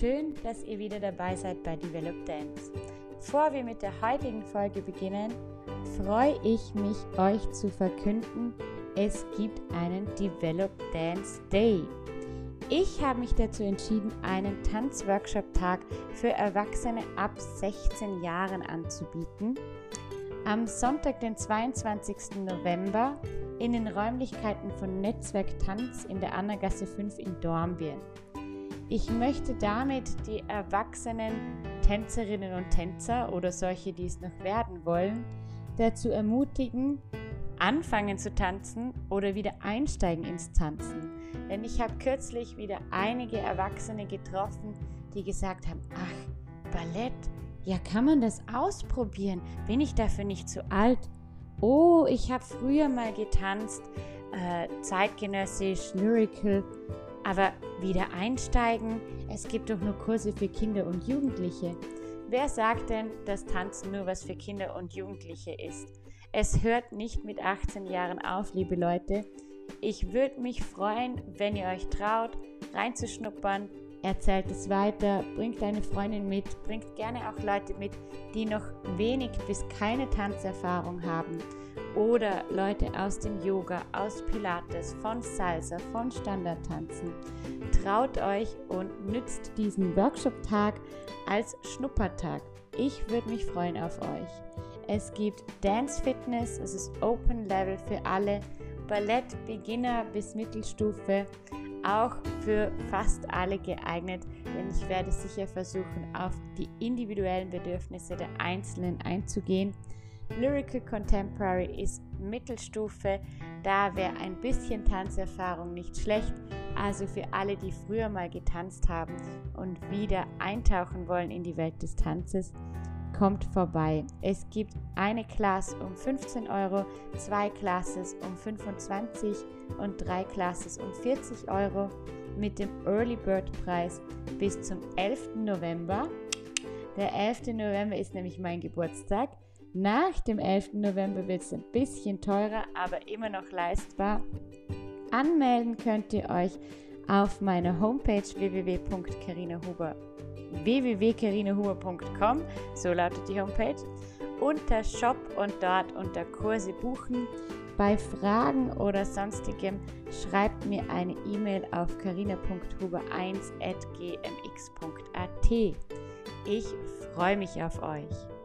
Schön, dass ihr wieder dabei seid bei Develop Dance. Bevor wir mit der heutigen Folge beginnen, freue ich mich, euch zu verkünden, es gibt einen Develop Dance Day. Ich habe mich dazu entschieden, einen Tanzworkshop-Tag für Erwachsene ab 16 Jahren anzubieten. Am Sonntag, den 22. November, in den Räumlichkeiten von Netzwerk Tanz in der Annagasse 5 in Dornbirn. Ich möchte damit die erwachsenen Tänzerinnen und Tänzer oder solche, die es noch werden wollen, dazu ermutigen, anfangen zu tanzen oder wieder einsteigen ins Tanzen. Denn ich habe kürzlich wieder einige Erwachsene getroffen, die gesagt haben, ach, Ballett, ja, kann man das ausprobieren? Bin ich dafür nicht zu alt? Oh, ich habe früher mal getanzt, äh, zeitgenössisch, lyrical aber wieder einsteigen, es gibt doch nur Kurse für Kinder und Jugendliche. Wer sagt denn, dass Tanzen nur was für Kinder und Jugendliche ist? Es hört nicht mit 18 Jahren auf, liebe Leute. Ich würde mich freuen, wenn ihr euch traut, reinzuschnuppern. Erzählt es weiter, bringt eine Freundin mit, bringt gerne auch Leute mit, die noch wenig bis keine Tanzerfahrung haben oder Leute aus dem Yoga, aus Pilates, von Salsa, von Standardtanzen. Traut euch und nützt diesen Workshop-Tag als Schnuppertag. Ich würde mich freuen auf euch. Es gibt Dance Fitness, es ist Open Level für alle, Ballett Beginner bis Mittelstufe, auch für fast alle geeignet, denn ich werde sicher versuchen, auf die individuellen Bedürfnisse der Einzelnen einzugehen. Lyrical Contemporary ist Mittelstufe, da wäre ein bisschen Tanzerfahrung nicht schlecht. Also für alle, die früher mal getanzt haben und wieder eintauchen wollen in die Welt des Tanzes, kommt vorbei. Es gibt eine Class um 15 Euro, zwei Classes um 25 und drei Classes um 40 Euro mit dem Early Bird Preis bis zum 11. November. Der 11. November ist nämlich mein Geburtstag. Nach dem 11. November wird es ein bisschen teurer, aber immer noch leistbar. Anmelden könnt ihr euch auf meiner Homepage www.carinahuber so lautet die Homepage, unter Shop und dort unter Kurse buchen. Bei Fragen oder sonstigem schreibt mir eine E-Mail auf carina.huber1.gmx.at. Ich freue mich auf euch.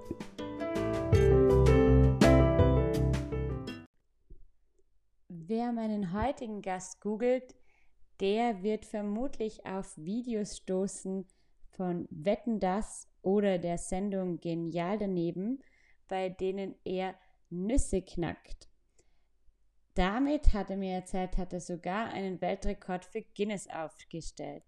Wer meinen heutigen Gast googelt, der wird vermutlich auf Videos stoßen von Wetten das oder der Sendung Genial daneben, bei denen er Nüsse knackt. Damit hat er mir erzählt, hat er sogar einen Weltrekord für Guinness aufgestellt.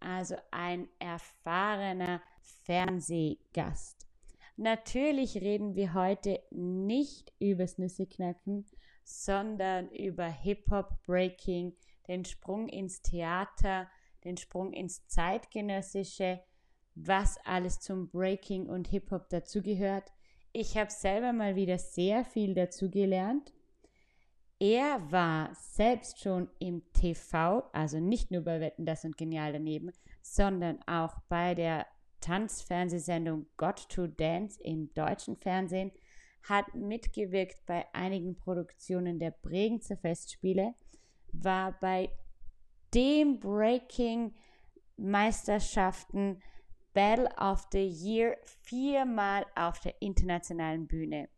Also ein erfahrener Fernsehgast. Natürlich reden wir heute nicht übers Nüsseknacken, sondern über Hip-Hop, Breaking, den Sprung ins Theater, den Sprung ins Zeitgenössische, was alles zum Breaking und Hip-Hop dazugehört. Ich habe selber mal wieder sehr viel dazugelernt. Er war selbst schon im TV, also nicht nur bei Wetten das und Genial daneben, sondern auch bei der Tanzfernsehsendung Got to Dance im deutschen Fernsehen hat mitgewirkt bei einigen Produktionen der Bregenzer Festspiele, war bei dem Breaking Meisterschaften Battle of the Year viermal auf der internationalen Bühne.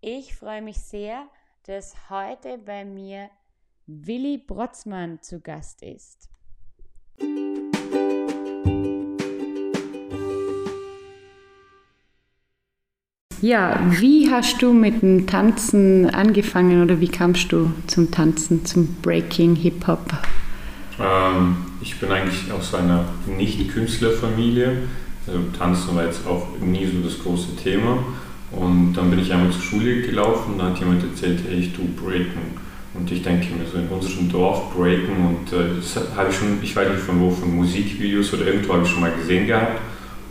Ich freue mich sehr, dass heute bei mir Willi Brotzmann zu Gast ist. Ja, wie hast du mit dem Tanzen angefangen oder wie kamst du zum Tanzen, zum Breaking, Hip-Hop? Ähm, ich bin eigentlich aus einer Nicht-Künstlerfamilie. Also Tanzen war jetzt auch nie so das große Thema. Und dann bin ich einmal zur Schule gelaufen da hat jemand erzählt, hey, ich tue Breaken. Und ich denke mir so in unserem Dorf Breaken und äh, das habe ich schon, ich weiß nicht von wo, von Musikvideos oder irgendwo habe ich schon mal gesehen gehabt.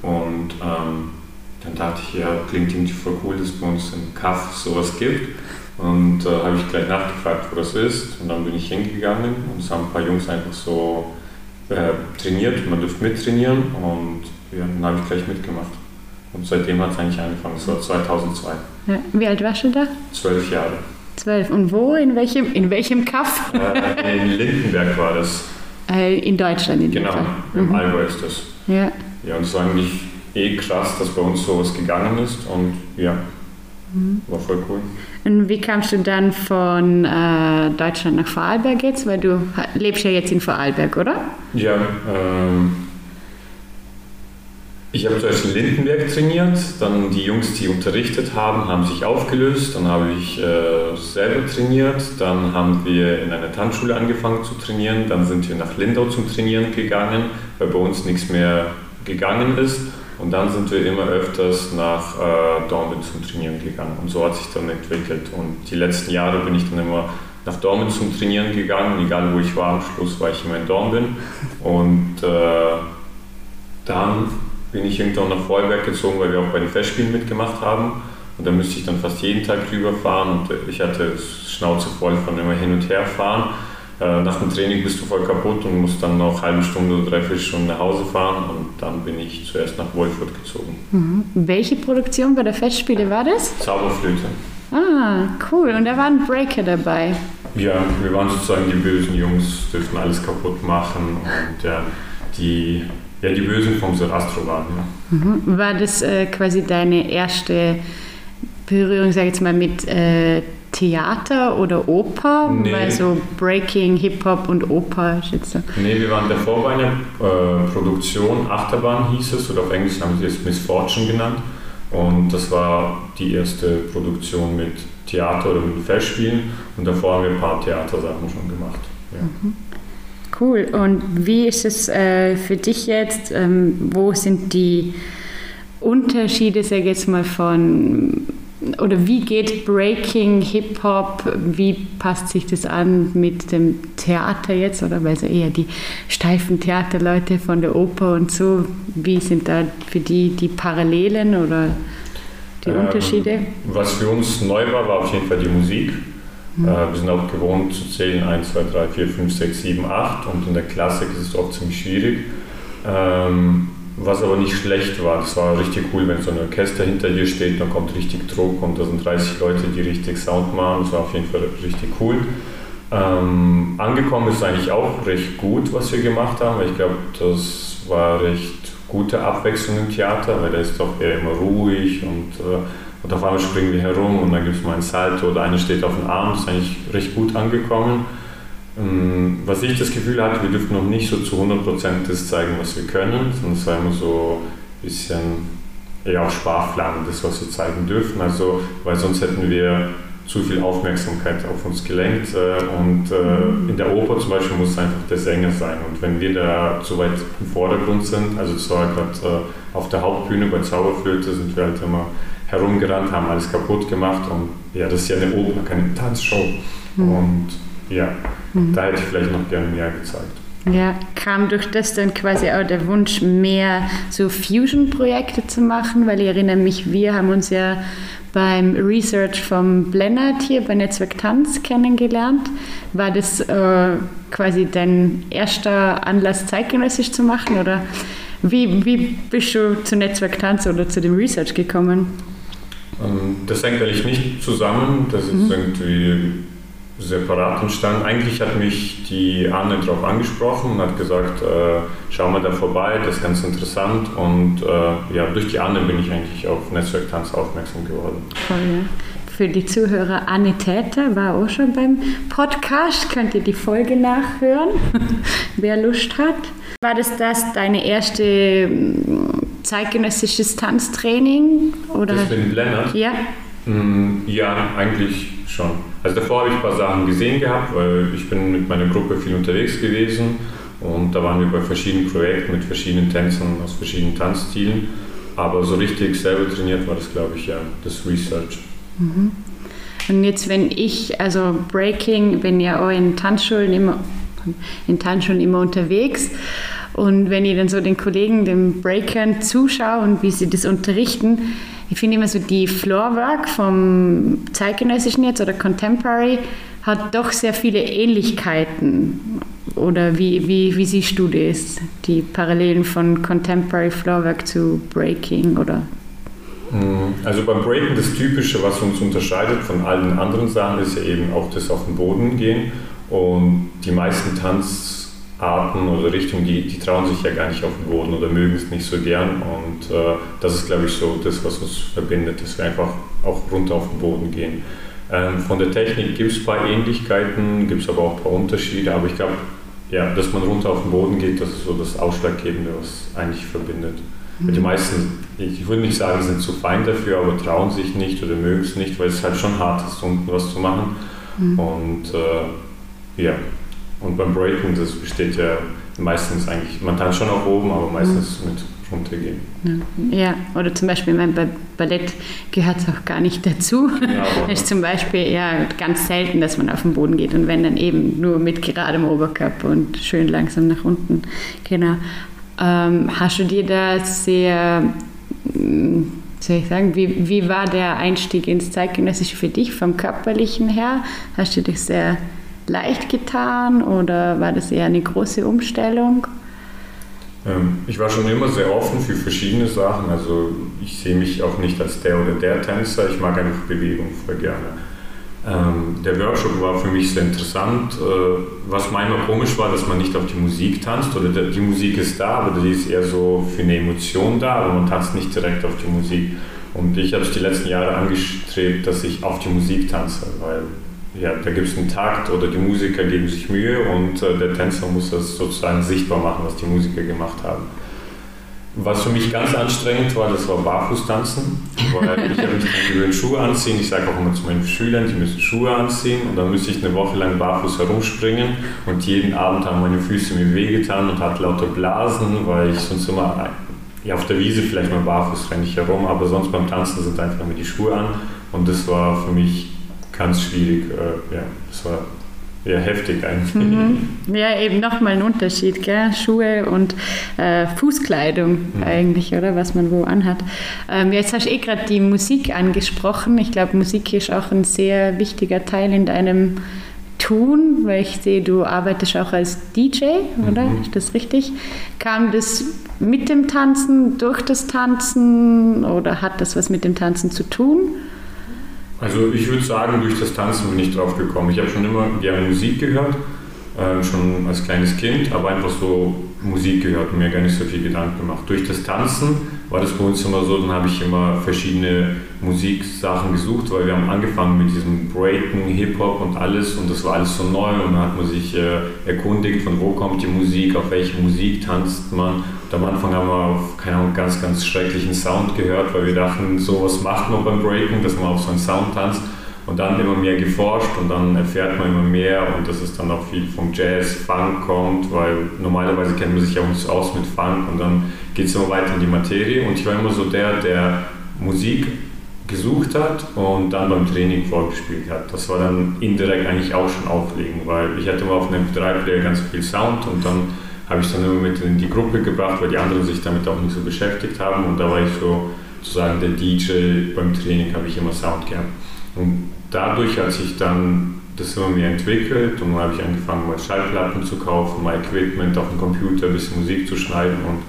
Und ähm, dann dachte ich, ja, klingt irgendwie voll cool, dass es bei uns im Kaff sowas gibt. Und äh, habe ich gleich nachgefragt, wo das ist. Und dann bin ich hingegangen und es haben ein paar Jungs einfach so äh, trainiert, man dürfte mittrainieren und ja, dann habe ich gleich mitgemacht. Und seitdem hat es eigentlich angefangen, das war 2002. Ja. Wie alt warst du da? Zwölf Jahre. Zwölf. Und wo? In welchem, in welchem Kaff? Äh, in Lindenberg war das. Äh, in Deutschland in Genau, im Mhm. Allgäu ist das. Ja. Ja, und es war eigentlich eh krass, dass bei uns sowas gegangen ist und ja, Mhm. war voll cool. Und wie kamst du dann von äh, Deutschland nach Vorarlberg jetzt? Weil du lebst ja jetzt in Vorarlberg, oder? Ja, ähm, ich habe zuerst in Lindenberg trainiert, dann die Jungs, die unterrichtet haben, haben sich aufgelöst, dann habe ich äh, selber trainiert, dann haben wir in einer Tanzschule angefangen zu trainieren, dann sind wir nach Lindau zum Trainieren gegangen, weil bei uns nichts mehr gegangen ist und dann sind wir immer öfters nach äh, Dortmund zum Trainieren gegangen. Und so hat sich dann entwickelt. Und die letzten Jahre bin ich dann immer nach Dortmund zum Trainieren gegangen, egal wo ich war, am Schluss war ich immer in Dortmund. Und äh, dann bin ich irgendwann nach Vorarlberg gezogen, weil wir auch bei den Festspielen mitgemacht haben. Und da müsste ich dann fast jeden Tag rüberfahren und ich hatte Schnauze voll von immer hin und her fahren. Äh, Nach dem Training bist du voll kaputt und musst dann noch eine halbe Stunde oder dreiviertel Stunden nach Hause fahren. Und dann bin ich zuerst nach Wolfurt gezogen. Mhm. Welche Produktion bei der Festspiele war das? Zauberflöte. Ah, cool. Und da war ein Breaker dabei. Ja, wir waren sozusagen die bösen Jungs, dürften alles kaputt machen und ja, die, ja, die Bösen vom Sarastro waren. Ja. Mhm. War das äh, quasi deine erste Berührung, sag ich jetzt mal, mit äh, Theater oder Oper? Nee. Weil so Breaking, Hip-Hop und Oper jetzt so. Nee, wir waren davor bei einer äh, Produktion, Achterbahn hieß es, oder auf Englisch haben sie es Miss Fortune genannt. Und das war die erste Produktion mit Theater oder mit Festspielen. Und davor haben wir ein paar Theatersachen schon gemacht. Ja. Cool. Und wie ist es äh, für dich jetzt? Ähm, wo sind die Unterschiede, sag ich jetzt mal, von oder wie geht Breaking, Hip-Hop, wie passt sich das an mit dem Theater jetzt? Oder weil so eher die steifen Theaterleute von der Oper und so, wie sind da für die die Parallelen oder die Ähm, Unterschiede? Was für uns neu war, war auf jeden Fall die Musik. Mhm. Äh, wir sind auch gewohnt zu zählen 1, 2, 3, 4, 5, 6, 7, 8 und in der Klassik ist es oft ziemlich schwierig. Ähm, was aber nicht schlecht war, das war richtig cool, wenn so ein Orchester hinter dir steht, dann kommt richtig Druck und da sind 30 Leute, die richtig Sound machen, das war auf jeden Fall richtig cool. Ähm, angekommen ist eigentlich auch recht gut, was wir gemacht haben, ich glaube, das war recht gute Abwechslung im Theater, weil da ist doch eher immer ruhig und, äh, und auf einmal springen wir herum und dann gibt es mal ein Salto oder einer steht auf dem Arm, das ist eigentlich recht gut angekommen. Ähm, Was ich das Gefühl hatte, wir dürften noch nicht so zu 100% das zeigen, was wir können, sondern es war immer so ein bisschen eher auf Sparflamme, das, was wir zeigen dürfen. Also, weil sonst hätten wir zu viel Aufmerksamkeit auf uns gelenkt. äh, Und äh, in der Oper zum Beispiel muss es einfach der Sänger sein. Und wenn wir da zu weit im Vordergrund sind, also es war gerade äh, auf der Hauptbühne bei Zauberflöte, sind wir halt immer herumgerannt, haben alles kaputt gemacht. Und ja, das ist ja eine Oper, keine Tanzshow. Und ja, da hätte ich vielleicht noch gerne mehr gezeigt. Ja, kam durch das dann quasi auch der Wunsch, mehr so Fusion-Projekte zu machen, weil ich erinnere mich, wir haben uns ja beim Research vom Blennert hier bei Netzwerk Tanz kennengelernt. War das äh, quasi dein erster Anlass, zeitgenössisch zu machen oder wie, wie bist du zu Netzwerk Tanz oder zu dem Research gekommen? Ähm, Das hängt eigentlich nicht zusammen, das ist irgendwie separat entstanden. Eigentlich hat mich die Anne darauf angesprochen und hat gesagt, äh, schau mal da vorbei, das ist ganz interessant. Und äh, ja, durch die Anne bin ich eigentlich auf Netzwerk Tanz aufmerksam geworden. Voll, ja. Für die Zuhörer, Anne Täter war auch schon beim Podcast. Könnt ihr die Folge nachhören, wer Lust hat. War das das deine erste mm, zeitgenössisches Tanztraining? Oder? Das mit Lennart? Ja. Mm, Ja, eigentlich schon. Also davor habe ich ein paar Sachen gesehen gehabt, weil ich bin mit meiner Gruppe viel unterwegs gewesen und da waren wir bei verschiedenen Projekten mit verschiedenen Tänzern aus verschiedenen Tanzstilen. Aber so richtig selber trainiert war das, glaube ich, ja, das Research. Und jetzt, wenn ich, also Breaking, bin ja auch in Tanzschulen immer, in Tanzschulen immer unterwegs. Und wenn ich dann so den Kollegen, den Breakern zuschaue und wie sie das unterrichten, ich finde immer so die Floorwork vom zeitgenössischen jetzt oder Contemporary hat doch sehr viele Ähnlichkeiten. oder wie, wie, wie siehst du das? Die Parallelen von Contemporary Floorwork zu Breaking oder? Hm, also beim Breaking das Typische, was uns unterscheidet von allen anderen Sachen, ist ja eben auch das auf den Boden gehen. Und die meisten Tanzarten oder Richtungen, die, die trauen sich ja gar nicht auf den Boden oder mögen es nicht so gern. Und äh, das ist, glaube ich, so das, was uns verbindet, dass wir einfach auch runter auf den Boden gehen. Ähm, von der Technik gibt es ein paar Ähnlichkeiten, gibt es aber auch ein paar Unterschiede. Aber ich glaube, ja, dass man runter auf den Boden geht, das ist so das Ausschlaggebende, was eigentlich verbindet. Mhm. Die meisten, ich würde nicht sagen, sind zu fein dafür, aber trauen sich nicht oder mögen es nicht, weil es halt schon hart ist, unten was zu machen. Mhm. Und äh, ja, und beim Breaking, das besteht ja meistens eigentlich, man tanzt schon auch oben, aber meistens mhm. mit runtergehen. Ja. oder zum Beispiel mein, bei Ballett gehört es auch gar nicht dazu. Ja, es ist zum Beispiel ja, ganz selten, dass man auf den Boden geht und wenn dann eben nur mit geradem Oberkörper und schön langsam nach unten. Genau. Ähm, hast du dir da sehr, hm, soll ich sagen, wie, wie war der Einstieg ins Zeitgenössische für dich vom körperlichen her? Hast du dich sehr leicht getan oder war das eher eine große Umstellung? Ähm, ich war schon immer sehr offen für verschiedene Sachen. Also ich sehe mich auch nicht als der oder der Tänzer. Ich mag einfach Bewegung voll gerne. Ähm, der Workshop war für mich sehr interessant. Äh, was manchmal komisch war, dass man nicht auf die Musik tanzt. Oder die Musik ist da, aber die ist eher so für eine Emotion da, aber man tanzt nicht direkt auf die Musik. Und ich habe es die letzten Jahre angestrebt, dass ich auf die Musik tanze, weil ja, da gibt es einen Takt oder die Musiker geben sich Mühe und äh, der Tänzer muss das sozusagen sichtbar machen, was die Musiker gemacht haben. Was für mich ganz anstrengend war, das war Barfußtanzen, weil ich habe mich dann gewöhnt, Schuhe anziehen. Ich sage auch immer zu meinen Schülern, die müssen Schuhe anziehen. Und dann müsste ich eine Woche lang barfuß herumspringen. Und jeden Abend haben meine Füße mir wehgetan und hatte lauter Blasen, weil ich sonst immer ja, auf der Wiese vielleicht mal barfuß renne ich herum, aber sonst beim Tanzen sind einfach immer die Schuhe an. Und das war für mich ganz schwierig. Äh, ja, das war ja, heftig eigentlich. Mhm. Ja, eben nochmal ein Unterschied, gell? Schuhe und äh, Fußkleidung mhm. eigentlich, oder? Was man wo anhat. Ähm, jetzt hast du eh gerade die Musik angesprochen. Ich glaube, Musik ist auch ein sehr wichtiger Teil in deinem Tun, weil ich sehe, du arbeitest auch als DJ, oder? Mhm. Ist das richtig? Kam das mit dem Tanzen, durch das Tanzen oder hat das was mit dem Tanzen zu tun? Also ich würde sagen, durch das Tanzen bin ich drauf gekommen. Ich habe schon immer gerne Musik gehört, äh, schon als kleines Kind, aber einfach so Musik gehört und mir gar nicht so viel Gedanken gemacht. Durch das Tanzen war das bei uns immer so, dann habe ich immer verschiedene Musiksachen gesucht, weil wir haben angefangen mit diesem Breaken, Hip-Hop und alles und das war alles so neu und dann hat man sich äh, erkundigt, von wo kommt die Musik, auf welche Musik tanzt man am Anfang haben wir auf keine Ahnung, ganz, ganz schrecklichen Sound gehört, weil wir dachten, sowas macht man beim Breaking, dass man auf so einen Sound tanzt. Und dann immer mehr geforscht und dann erfährt man immer mehr und dass es dann auch viel vom Jazz, Funk kommt, weil normalerweise kennt man sich ja uns aus mit Funk und dann geht es immer weiter in die Materie. Und ich war immer so der, der Musik gesucht hat und dann beim Training vorgespielt hat. Das war dann indirekt eigentlich auch schon auflegen, weil ich hatte immer auf einem MP3-Player ganz viel Sound und dann habe ich dann immer mit in die Gruppe gebracht, weil die anderen sich damit auch nicht so beschäftigt haben. Und da war ich so sozusagen der DJ beim Training, habe ich immer Sound gehabt. Und dadurch hat sich dann das immer mehr entwickelt und dann habe ich angefangen, mal Schallplatten zu kaufen, mal Equipment auf dem Computer, ein bisschen Musik zu schneiden und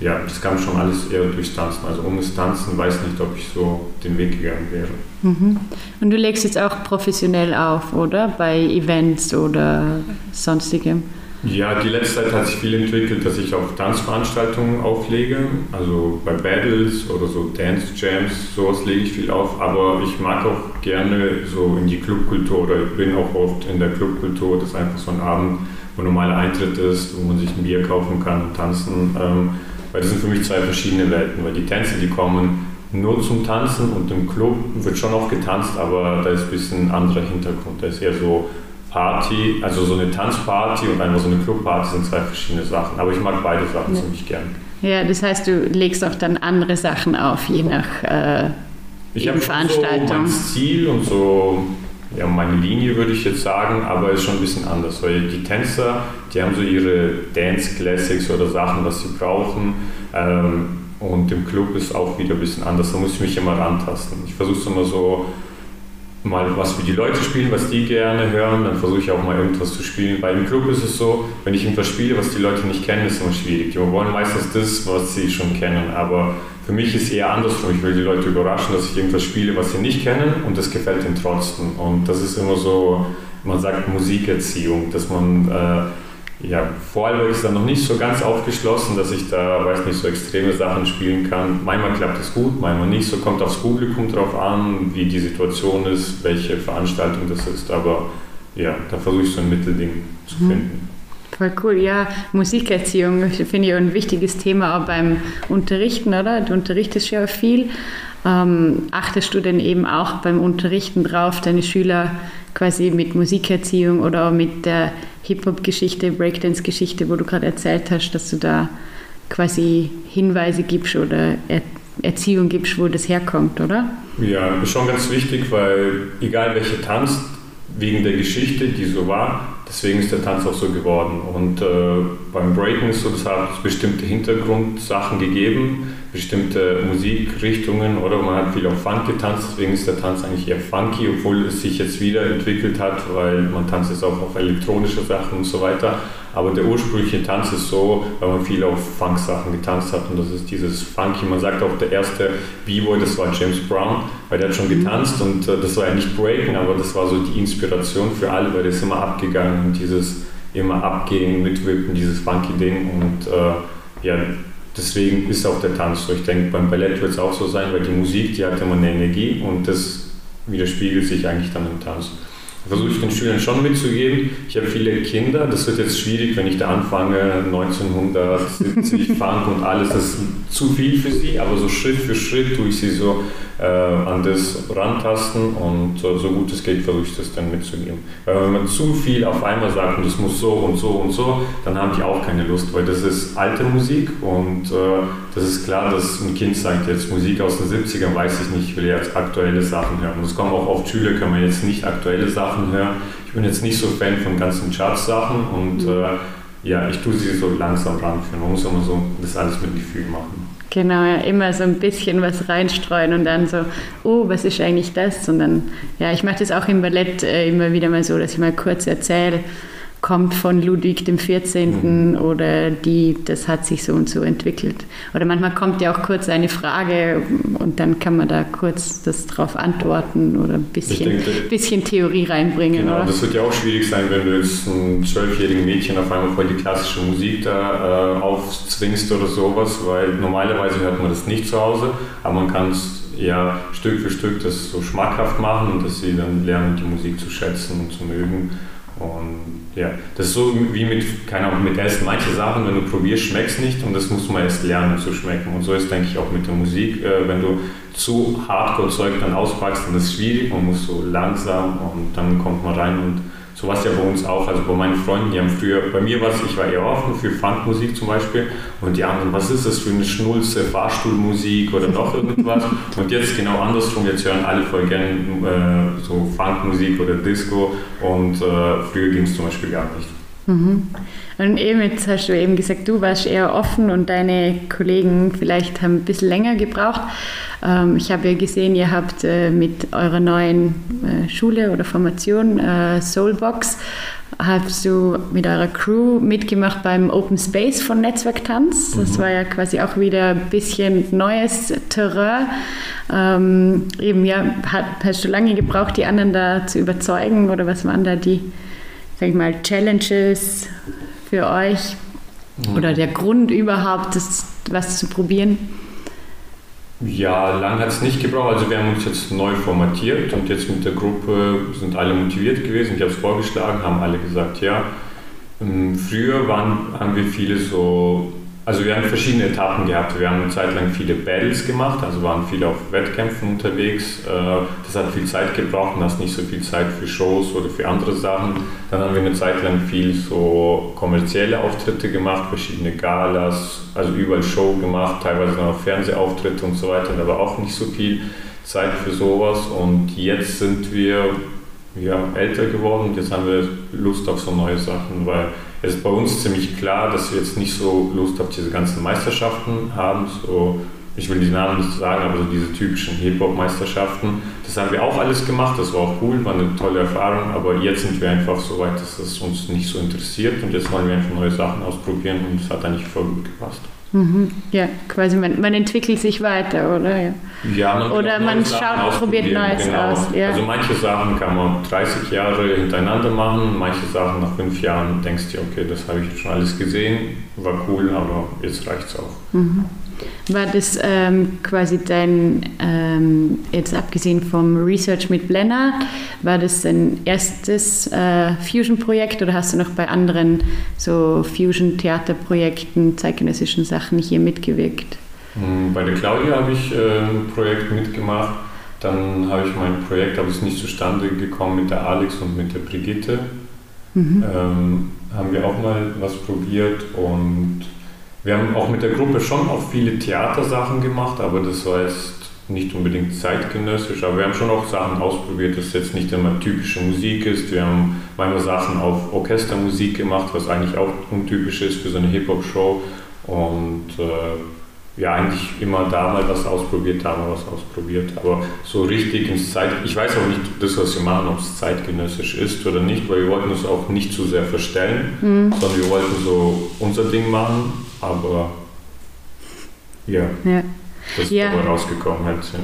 ja, das kam schon alles eher durchs Tanzen. Also ohne das Tanzen weiß nicht, ob ich so den Weg gegangen wäre. Mhm. Und du legst jetzt auch professionell auf, oder? Bei Events oder sonstigem? Ja, die letzte Zeit hat sich viel entwickelt, dass ich auf Tanzveranstaltungen auflege, also bei Battles oder so Dance Jams, sowas lege ich viel auf, aber ich mag auch gerne so in die Clubkultur oder ich bin auch oft in der Clubkultur, das ist einfach so ein Abend, wo normaler Eintritt ist, wo man sich ein Bier kaufen kann und tanzen, ähm, weil das sind für mich zwei verschiedene Welten, weil die Tänze, die kommen nur zum Tanzen und im Club wird schon auch getanzt, aber da ist ein bisschen anderer Hintergrund, da ist eher so Party, also so eine Tanzparty und einfach so eine Clubparty sind zwei verschiedene Sachen. Aber ich mag beide Sachen ja. ziemlich gern. Ja, das heißt, du legst auch dann andere Sachen auf, je nach äh, ich Veranstaltung. So mein Ziel und so ja, meine Linie würde ich jetzt sagen, aber ist schon ein bisschen anders, weil die Tänzer, die haben so ihre Dance Classics oder Sachen, was sie brauchen. Ähm, und im Club ist auch wieder ein bisschen anders. Da muss ich mich immer rantasten. Ich versuche es immer so mal was für die Leute spielen, was die gerne hören, dann versuche ich auch mal irgendwas zu spielen. Bei dem Club ist es so, wenn ich irgendwas spiele, was die Leute nicht kennen, ist immer schwierig. Die wollen meistens das, was sie schon kennen, aber für mich ist es eher andersrum. Ich will die Leute überraschen, dass ich irgendwas spiele, was sie nicht kennen und das gefällt ihnen trotzdem. Und das ist immer so, man sagt Musikerziehung, dass man äh, ja, Vorarlberg ist dann noch nicht so ganz aufgeschlossen, dass ich da, weiß nicht, so extreme Sachen spielen kann. Manchmal klappt es gut, manchmal nicht. So kommt aufs Publikum drauf an, wie die Situation ist, welche Veranstaltung das ist. Aber ja, da versuche ich so ein Mittelding zu mhm. finden. Voll cool, ja. Musikerziehung finde ich ein wichtiges Thema auch beim Unterrichten, oder? Du unterrichtest ja viel. Ähm, achtest du denn eben auch beim Unterrichten drauf, deine Schüler quasi mit Musikerziehung oder mit der Hip-Hop-Geschichte, Breakdance-Geschichte, wo du gerade erzählt hast, dass du da quasi Hinweise gibst oder er Erziehung gibst, wo das herkommt, oder? Ja, ist schon ganz wichtig, weil egal welcher Tanz, wegen der Geschichte, die so war, deswegen ist der Tanz auch so geworden. Und äh, beim Breaking ist so, das hat bestimmte Hintergrundsachen gegeben, bestimmte Musikrichtungen oder man hat viel auf Funk getanzt, deswegen ist der Tanz eigentlich eher funky, obwohl es sich jetzt wieder entwickelt hat, weil man tanzt jetzt auch auf elektronische Sachen und so weiter. Aber der ursprüngliche Tanz ist so, weil man viel auf Funk-Sachen getanzt hat und das ist dieses Funky. Man sagt auch, der erste B-Boy, das war James Brown, weil der hat schon getanzt und äh, das war ja nicht Breaken, aber das war so die Inspiration für alle, weil der ist immer abgegangen und dieses immer abgehen, mitwirken, dieses funky Ding und äh, ja, deswegen ist auch der Tanz so. Ich denke, beim Ballett wird es auch so sein, weil die Musik, die hat immer eine Energie und das widerspiegelt sich eigentlich dann im Tanz versuche ich den Schülern schon mitzugeben. Ich habe viele Kinder, das wird jetzt schwierig, wenn ich da anfange, 1970 Funk und alles, das ist zu viel für sie, aber so Schritt für Schritt tue ich sie so äh, an das rantasten und äh, so gut es geht, versuche ich das dann mitzugeben. Weil wenn man zu viel auf einmal sagt und das muss so und so und so, dann haben die auch keine Lust, weil das ist alte Musik und äh, das ist klar, dass ein Kind sagt jetzt Musik aus den 70ern, weiß ich nicht, ich will jetzt aktuelle Sachen hören. Und es kommen auch oft Schüler, kann man jetzt nicht aktuelle Sachen hören. Ich bin jetzt nicht so Fan von ganzen Charts-Sachen und äh, ja, ich tue sie so langsam ranführen. Man muss immer so das alles mit Gefühl machen. Genau, ja, immer so ein bisschen was reinstreuen und dann so, oh, was ist eigentlich das? Und dann, ja, ich mache das auch im Ballett äh, immer wieder mal so, dass ich mal kurz erzähle, kommt von Ludwig dem 14. Mhm. oder die, das hat sich so und so entwickelt. Oder manchmal kommt ja auch kurz eine Frage und dann kann man da kurz das drauf antworten oder ein bisschen, denke, bisschen Theorie reinbringen. Genau, oder? das wird ja auch schwierig sein, wenn du jetzt einem zwölfjährigen Mädchen auf einmal voll die klassische Musik da äh, aufzwingst oder sowas, weil normalerweise hört man das nicht zu Hause, aber man kann es ja Stück für Stück das so schmackhaft machen und dass sie dann lernen, die Musik zu schätzen und zu mögen. Und ja, das ist so wie mit, keine Ahnung, mit Essen. Manche Sachen, wenn du probierst, schmeckst nicht und das muss man erst lernen zu schmecken. Und so ist, denke ich, auch mit der Musik. Äh, wenn du zu Hardcore-Zeug dann auspackst, dann ist es schwierig. Man muss so langsam und dann kommt man rein und so war es ja bei uns auch. Also bei meinen Freunden, die haben früher, bei mir war es, ich war eher offen für Funkmusik zum Beispiel. Und die anderen, was ist das für eine Schnulze, Fahrstuhlmusik oder noch irgendwas? und jetzt genau andersrum, jetzt hören alle voll gerne äh, so Funkmusik oder Disco. Und äh, früher ging es zum Beispiel gar nicht. Mhm. Und eben jetzt hast du eben gesagt, du warst eher offen und deine Kollegen vielleicht haben ein bisschen länger gebraucht. Ähm, ich habe ja gesehen, ihr habt äh, mit eurer neuen äh, Schule oder Formation äh, Soulbox, hast du mit eurer Crew mitgemacht beim Open Space von Netzwerk Tanz. Das mhm. war ja quasi auch wieder ein bisschen neues Terrain. Ähm, eben ja, hast du lange gebraucht, die anderen da zu überzeugen oder was waren da die, sag ich mal, Challenges für euch mhm. oder der Grund überhaupt, das, was zu probieren? Ja, lang hat es nicht gebraucht. Also wir haben uns jetzt neu formatiert und jetzt mit der Gruppe sind alle motiviert gewesen. Ich habe es vorgeschlagen, haben alle gesagt ja. Ähm, früher waren, haben wir viele so also wir haben verschiedene Etappen gehabt. Wir haben eine Zeit lang viele Battles gemacht, also waren viele auf Wettkämpfen unterwegs. Äh, das hat viel Zeit gebraucht und hast nicht so viel Zeit für Shows oder für andere Sachen. Dann haben wir eine Zeit lang viel so kommerzielle Auftritte gemacht, verschiedene Galas, also überall Show gemacht, teilweise auch Fernsehauftritte und so weiter. War auch nicht so viel Zeit für sowas. Und jetzt sind wir ja, älter geworden und jetzt haben wir Lust auf so neue Sachen, weil es ist bei uns ziemlich klar, dass wir jetzt nicht so Lust auf diese ganzen Meisterschaften haben. So, ich will die Namen nicht sagen, aber so diese typischen Hip-Hop-Meisterschaften, das haben wir auch alles gemacht, das war auch cool, war eine tolle Erfahrung, aber jetzt sind wir einfach so weit, dass es uns nicht so interessiert und jetzt wollen wir einfach neue Sachen ausprobieren und es hat eigentlich voll gut gepasst. Mhm. Ja, quasi man, man, entwickelt sich weiter, oder? Ja, ja man oder man schaut, probiert Neues genau. aus. Ja. Also manche Sachen kann man 30 Jahre hintereinander machen, manche Sachen nach fünf Jahren denkst du, okay, das habe ich jetzt schon alles gesehen, war cool, aber jetzt reicht es auch. Mhm. War das ähm, quasi dein, ähm, jetzt abgesehen vom Research mit Blender, war das dein erstes äh, Fusion-Projekt oder hast du noch bei anderen so Fusion-Theaterprojekten, zeitgenössischen Sachen hier mitgewirkt? Hm, bei der Claudia habe ich äh, ein Projekt mitgemacht. Dann habe ich mein Projekt, aber es ist nicht zustande gekommen mit der Alex und mit der Brigitte. Mhm. Ähm, haben wir auch mal was probiert und wir haben auch mit der Gruppe schon auch viele Theatersachen gemacht, aber das war jetzt nicht unbedingt zeitgenössisch, aber wir haben schon auch Sachen ausprobiert, dass jetzt nicht immer typische Musik ist. Wir haben manchmal Sachen auf Orchestermusik gemacht, was eigentlich auch untypisch ist für so eine Hip-Hop-Show. Und äh, ja, eigentlich immer da mal was ausprobiert, da mal was ausprobiert. Aber so richtig ins Zeit, ich weiß auch nicht, das, was wir machen, ob es zeitgenössisch ist oder nicht, weil wir wollten es auch nicht zu sehr verstellen, mhm. sondern wir wollten so unser Ding machen aber ja, ja. das ist ja. rausgekommen halt. Ja.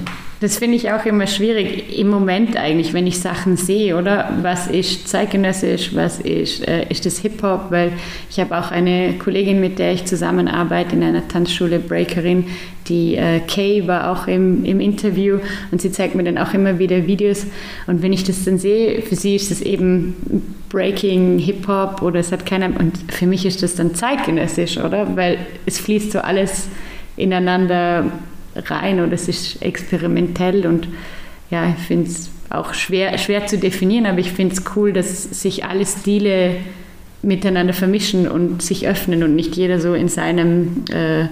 Das finde ich auch immer schwierig im Moment eigentlich, wenn ich Sachen sehe, oder? Was ist zeitgenössisch, was ist, äh, ist das Hip-Hop? Weil ich habe auch eine Kollegin, mit der ich zusammenarbeite in einer Tanzschule, Breakerin, die äh, Kay war auch im, im Interview und sie zeigt mir dann auch immer wieder Videos. Und wenn ich das dann sehe, für sie ist das eben Breaking, Hip-Hop oder es hat keiner. Und für mich ist das dann zeitgenössisch, oder? Weil es fließt so alles ineinander rein oder es ist experimentell und ja, ich finde es auch schwer, schwer zu definieren, aber ich finde es cool, dass sich alle Stile miteinander vermischen und sich öffnen und nicht jeder so in seinem äh,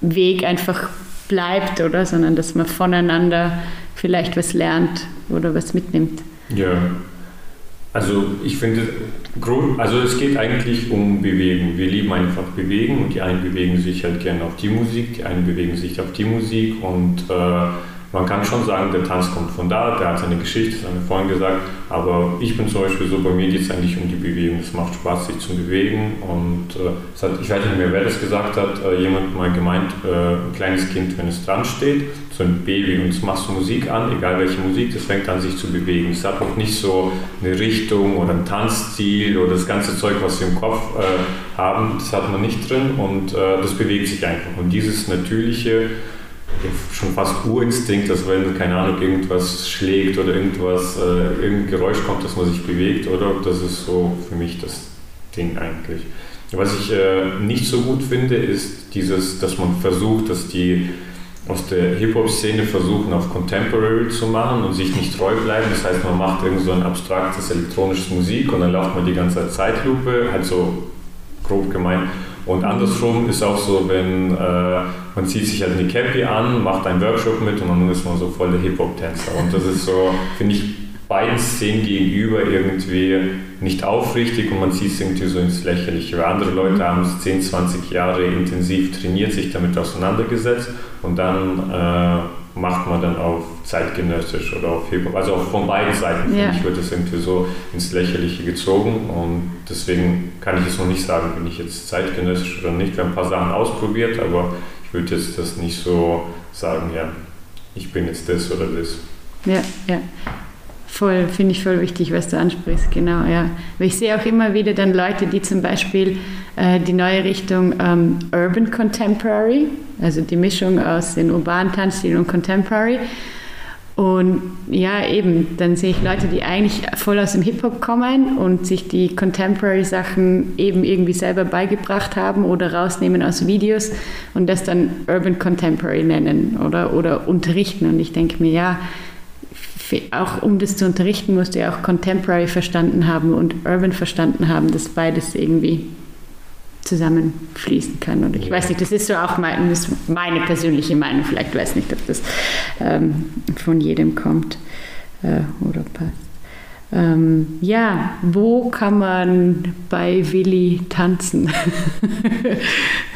Weg einfach bleibt, oder? Sondern dass man voneinander vielleicht was lernt oder was mitnimmt. Ja, also ich finde, also es geht eigentlich um Bewegung. Wir lieben einfach Bewegen und die einen bewegen sich halt gerne auf die Musik, die einen bewegen sich auf die Musik und äh, man kann schon sagen, der Tanz kommt von da, der hat seine Geschichte, wir vorhin gesagt, aber ich bin zum Beispiel so, bei mir geht es eigentlich um die Bewegung. Es macht Spaß, sich zu bewegen und äh, hat, ich weiß nicht mehr, wer das gesagt hat, äh, jemand mal gemeint, äh, ein kleines Kind, wenn es dran steht, so ein Baby und es machst du Musik an, egal welche Musik, das fängt an, sich zu bewegen. Es hat auch nicht so eine Richtung oder ein Tanzstil oder das ganze Zeug, was wir im Kopf äh, haben, das hat man nicht drin und äh, das bewegt sich einfach. Und dieses natürliche, schon fast Urinstinkt, dass wenn, keine Ahnung, irgendwas schlägt oder irgendwas, äh, irgendein Geräusch kommt, dass man sich bewegt, oder? Das ist so für mich das Ding eigentlich. Was ich äh, nicht so gut finde, ist dieses, dass man versucht, dass die aus der Hip-Hop-Szene versuchen, auf Contemporary zu machen und sich nicht treu bleiben. Das heißt, man macht irgend so ein abstraktes elektronisches Musik und dann läuft man die ganze Zeit Zeitlupe, halt so grob gemeint. Und andersrum ist auch so, wenn äh, man zieht sich halt eine Cappy an, macht einen Workshop mit und dann ist man so voll der Hip-Hop-Tänzer. Und das ist so, finde ich, beiden Szenen gegenüber irgendwie nicht aufrichtig und man zieht es irgendwie so ins Lächerliche. Weil andere Leute haben es 10, 20 Jahre intensiv trainiert, sich damit auseinandergesetzt und dann äh, macht man dann auf zeitgenössisch oder auf Hip-Hop. Also auch von beiden Seiten, ja. finde ich, wird das irgendwie so ins Lächerliche gezogen und deswegen kann ich es noch nicht sagen, bin ich jetzt zeitgenössisch oder nicht. Wir haben ein paar Sachen ausprobiert, aber ich würde jetzt das nicht so sagen, ja, ich bin jetzt das oder das. Ja, ja. Voll, finde ich voll wichtig, was du ansprichst, genau, ja. Weil ich sehe auch immer wieder dann Leute, die zum Beispiel äh, die neue Richtung ähm, Urban Contemporary, also die Mischung aus den urbanen Tanzstilen und Contemporary. Und ja, eben, dann sehe ich Leute, die eigentlich voll aus dem Hip-Hop kommen und sich die Contemporary-Sachen eben irgendwie selber beigebracht haben oder rausnehmen aus Videos und das dann Urban Contemporary nennen oder, oder unterrichten. Und ich denke mir, ja, auch um das zu unterrichten, musst du ja auch Contemporary verstanden haben und Urban verstanden haben, dass beides irgendwie zusammenfließen kann. Und ich ja. weiß nicht, das ist so auch mein, meine persönliche Meinung. Vielleicht weiß nicht, ob das ähm, von jedem kommt äh, oder passt. Ähm, ja, wo kann man bei Willi tanzen?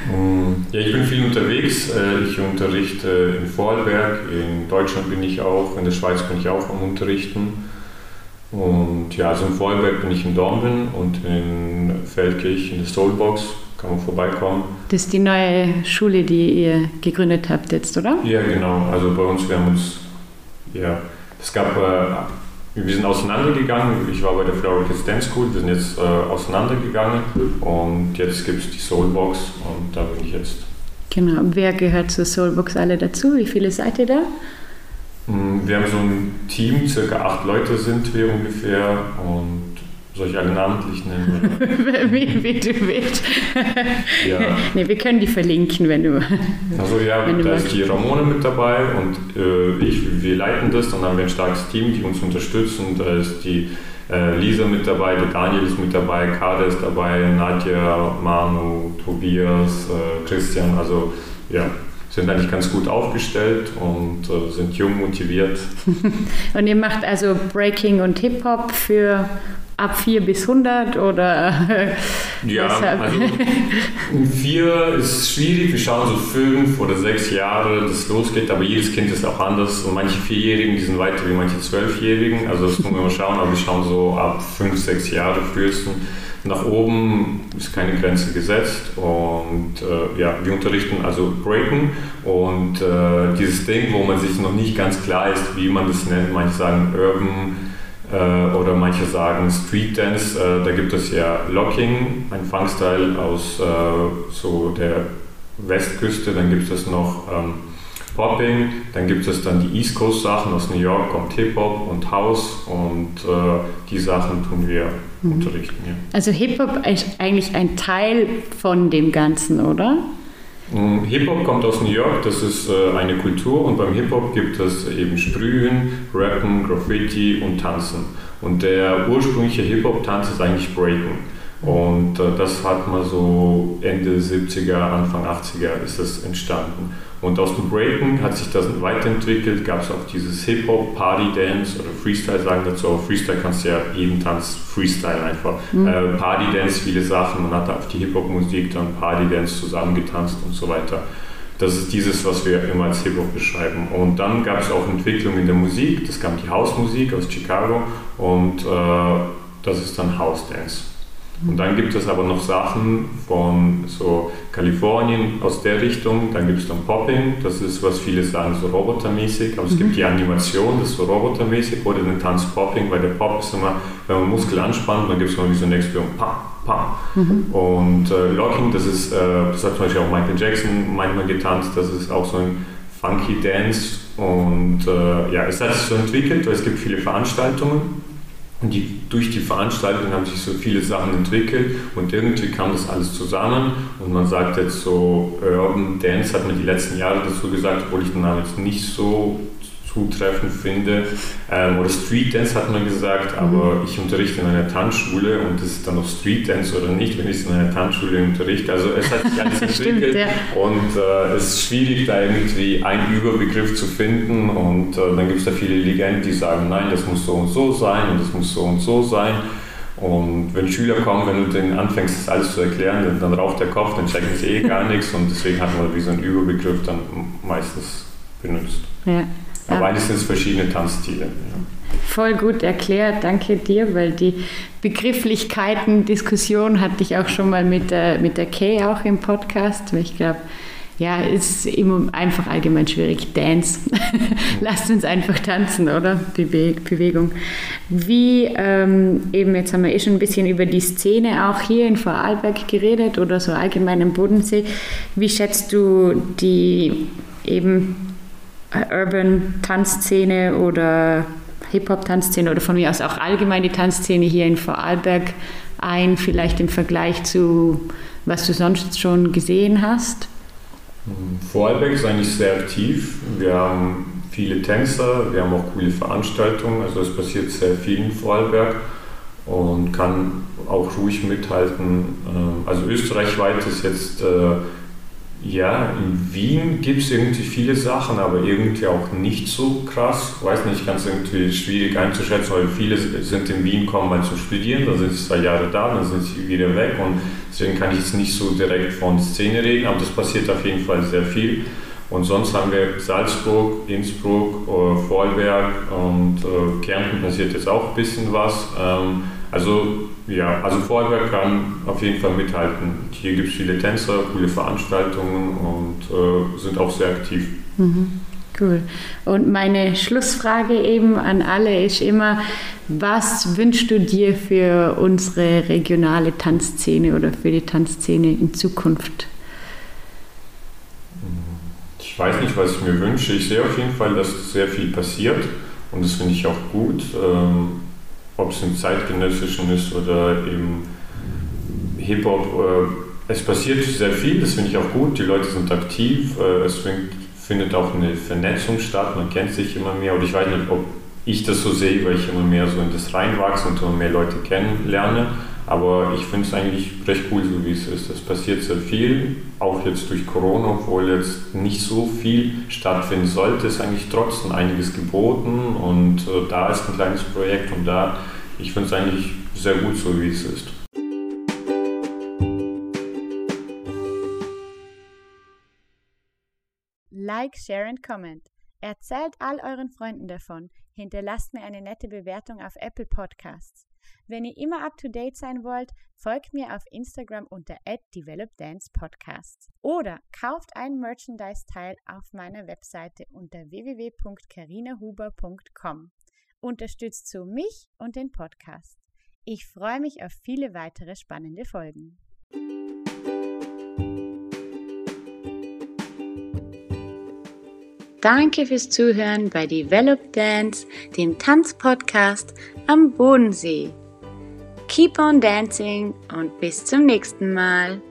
Mm, ja, ich bin viel unterwegs. Äh, ich unterrichte in Vorarlberg, in Deutschland bin ich auch, in der Schweiz bin ich auch am Unterrichten. Und ja, also in Vorarlberg bin ich in Dornbirn und in Feldkirch in der Soulbox kann man vorbeikommen. Das ist die neue Schule, die ihr gegründet habt jetzt, oder? Ja, genau. Also bei uns, wir haben uns, ja, es gab, äh, wir sind auseinandergegangen. Ich war bei der Florida Dance School, wir sind jetzt äh, auseinandergegangen und jetzt gibt es die Soulbox und da bin ich jetzt. Genau. Wer gehört zur Soulbox alle dazu? Wie viele seid ihr da? Mm, wir haben so ein Team, circa acht Leute sind wir ungefähr und soll ich alle namentlich nennen? wie, wie, du willst. ja. Nee, wir können die verlinken, wenn du. Also ja, da magst. ist die Ramone mit dabei und äh, ich, wir leiten das, dann haben wir ein starkes Team, die uns unterstützen. Da ist die äh, Lisa mit dabei, der Daniel ist mit dabei, Kader ist dabei, Nadja, Manu, Tobias, äh, Christian, also ja, sind eigentlich ganz gut aufgestellt und äh, sind jung motiviert. und ihr macht also Breaking und Hip-Hop für ab 4 bis 100 oder? ja, also 4 ist schwierig. Wir schauen so 5 oder 6 Jahre, dass es losgeht, aber jedes Kind ist auch anders und manche Vierjährigen, die sind weiter wie manche Zwölfjährigen. Also das müssen wir mal schauen, aber wir schauen so ab 5, 6 Jahre frühestens. Nach oben ist keine Grenze gesetzt und äh, ja, wir unterrichten also Breaken und äh, dieses Ding, wo man sich noch nicht ganz klar ist, wie man das nennt, manche sagen Urban oder manche sagen Street Dance, äh, da gibt es ja Locking, ein Funkstyle aus äh, so der Westküste, dann gibt es noch ähm, Popping, dann gibt es dann die East Coast Sachen, aus New York kommt Hip-Hop und House und äh, die Sachen tun wir mhm. unterrichten. Ja. Also Hip-Hop ist eigentlich ein Teil von dem Ganzen, oder? Mm, Hip-Hop kommt aus New York, das ist äh, eine Kultur und beim Hip-Hop gibt es eben Sprühen, Rappen, Graffiti und Tanzen. Und der ursprüngliche Hip-Hop-Tanz ist eigentlich Breaken. Und äh, das hat mal so Ende 70er, Anfang 80er ist das entstanden. Und aus dem Breaken hat sich das weiterentwickelt, gab es auch dieses Hip-Hop, Party-Dance oder Freestyle sagen dazu. Auch Freestyle kannst du ja jeden Tanz Freestyle einfach. Mhm. Äh, Party-Dance, viele Sachen, man hat auf die Hip-Hop-Musik dann Party-Dance zusammengetanzt und so weiter. Das ist dieses, was wir immer als Hip-Hop beschreiben. Und dann gab es auch Entwicklung in der Musik, das kam die House-Musik aus Chicago und äh, das ist dann House-Dance. Und dann gibt es aber noch Sachen von so Kalifornien aus der Richtung. Dann gibt es dann Popping, das ist, was viele sagen, so robotermäßig. Aber es mhm. gibt die Animation, das ist so robotermäßig. Oder den Tanz Popping, weil der Pop ist immer, wenn man Muskel anspannt, dann gibt es mal wie so eine Explosion. Pa, pa. Mhm. Und äh, Locking, das ist, äh, das hat zum Beispiel auch Michael Jackson manchmal getanzt. Das ist auch so ein Funky Dance. Und äh, ja, es hat sich so entwickelt, weil es gibt viele Veranstaltungen die, durch die Veranstaltung haben sich so viele Sachen entwickelt und irgendwie kam das alles zusammen. Und man sagt jetzt so, Urban Dance hat man die letzten Jahre dazu gesagt, obwohl ich den Namen jetzt nicht so zutreffend finde. Ähm, oder Street Dance hat man gesagt, mhm. aber ich unterrichte in einer Tanzschule und das ist dann noch Street Dance oder nicht, wenn ich es in einer Tanzschule unterrichte. Also es hat sich alles entwickelt ja. und äh, es ist schwierig, da irgendwie einen Überbegriff zu finden und äh, dann gibt es da viele Legenden, die sagen, nein, das muss so und so sein und das muss so und so sein. Und wenn Schüler kommen, wenn du denen anfängst, das alles zu erklären, dann, dann raucht der Kopf, dann checken sie eh gar nichts und deswegen hat man wie so einen Überbegriff dann meistens benutzt. Ja. Aber eigentlich sind es verschiedene Tanzstile. Voll gut erklärt, danke dir, weil die Begrifflichkeiten, Diskussion hatte ich auch schon mal mit der, mit der Kay auch im Podcast. Ich glaube, ja, es ist immer einfach allgemein schwierig. Dance. Lasst uns einfach tanzen, oder? Bewe Bewegung. Wie, ähm, eben jetzt haben wir eh schon ein bisschen über die Szene auch hier in Vorarlberg geredet oder so allgemein im Bodensee. Wie schätzt du die eben Urban Tanzszene oder Hip-Hop-Tanzszene oder von mir aus auch allgemein die Tanzszene hier in Vorarlberg ein, vielleicht im Vergleich zu was du sonst schon gesehen hast? Vorarlberg ist eigentlich sehr aktiv. Wir haben viele Tänzer, wir haben auch coole Veranstaltungen, also es passiert sehr viel in Vorarlberg und kann auch ruhig mithalten. Ähm, also österreichweit ist jetzt äh, Ja, in Wien gibt es irgendwie viele Sachen, aber irgendwie auch nicht so krass. Weiß nicht, ganz irgendwie schwierig einzuschätzen, weil viele sind in Wien, kommen mal zu studieren, dann sind sie zwei Jahre da, dann sind sie wieder weg und deswegen kann ich jetzt nicht so direkt von Szene reden, aber das passiert auf jeden Fall sehr viel. Und sonst haben wir Salzburg, Innsbruck, äh, Vorarlberg und äh, Kärnten passiert jetzt auch ein bisschen was. Ähm, also ja, also Vorarlberg kann auf jeden Fall mithalten. Hier gibt es viele Tänzer, coole Veranstaltungen und äh, sind auch sehr aktiv. Mhm. Cool. Und meine Schlussfrage eben an alle ist immer, was wünschst du dir für unsere regionale Tanzszene oder für die Tanzszene in Zukunft? Ich weiß nicht, was ich mir wünsche. Ich sehe auf jeden Fall, dass sehr viel passiert und das finde ich auch gut. Ähm, ob es im zeitgenössischen ist oder im Hip-Hop. Äh, es passiert sehr viel, das finde ich auch gut. Die Leute sind aktiv. Äh, es findet auch eine Vernetzung statt. Man kennt sich immer mehr. Und ich weiß nicht, ob ich das so sehe, weil ich immer mehr so in das reinwachse und immer mehr Leute kennenlerne. Aber ich finde es eigentlich recht cool, so wie es ist. Es passiert sehr viel, auch jetzt durch Corona, obwohl jetzt nicht so viel stattfinden sollte, ist eigentlich trotzdem einiges geboten und äh, da ist ein kleines Projekt und da, ich finde es eigentlich sehr gut, so wie es ist. Like, share and comment. Erzählt all euren Freunden davon. Hinterlasst mir eine nette Bewertung auf Apple Podcasts. Wenn ihr immer up to date sein wollt, folgt mir auf Instagram unter @developdancepodcast oder kauft ein Merchandise-Teil auf meiner Webseite unter www.carinahuber.com. Unterstützt so mich und den Podcast. Ich freue mich auf viele weitere spannende Folgen. Danke fürs Zuhören bei Develop Dance, dem Tanzpodcast am Bodensee. Keep on dancing und bis zum nächsten Mal.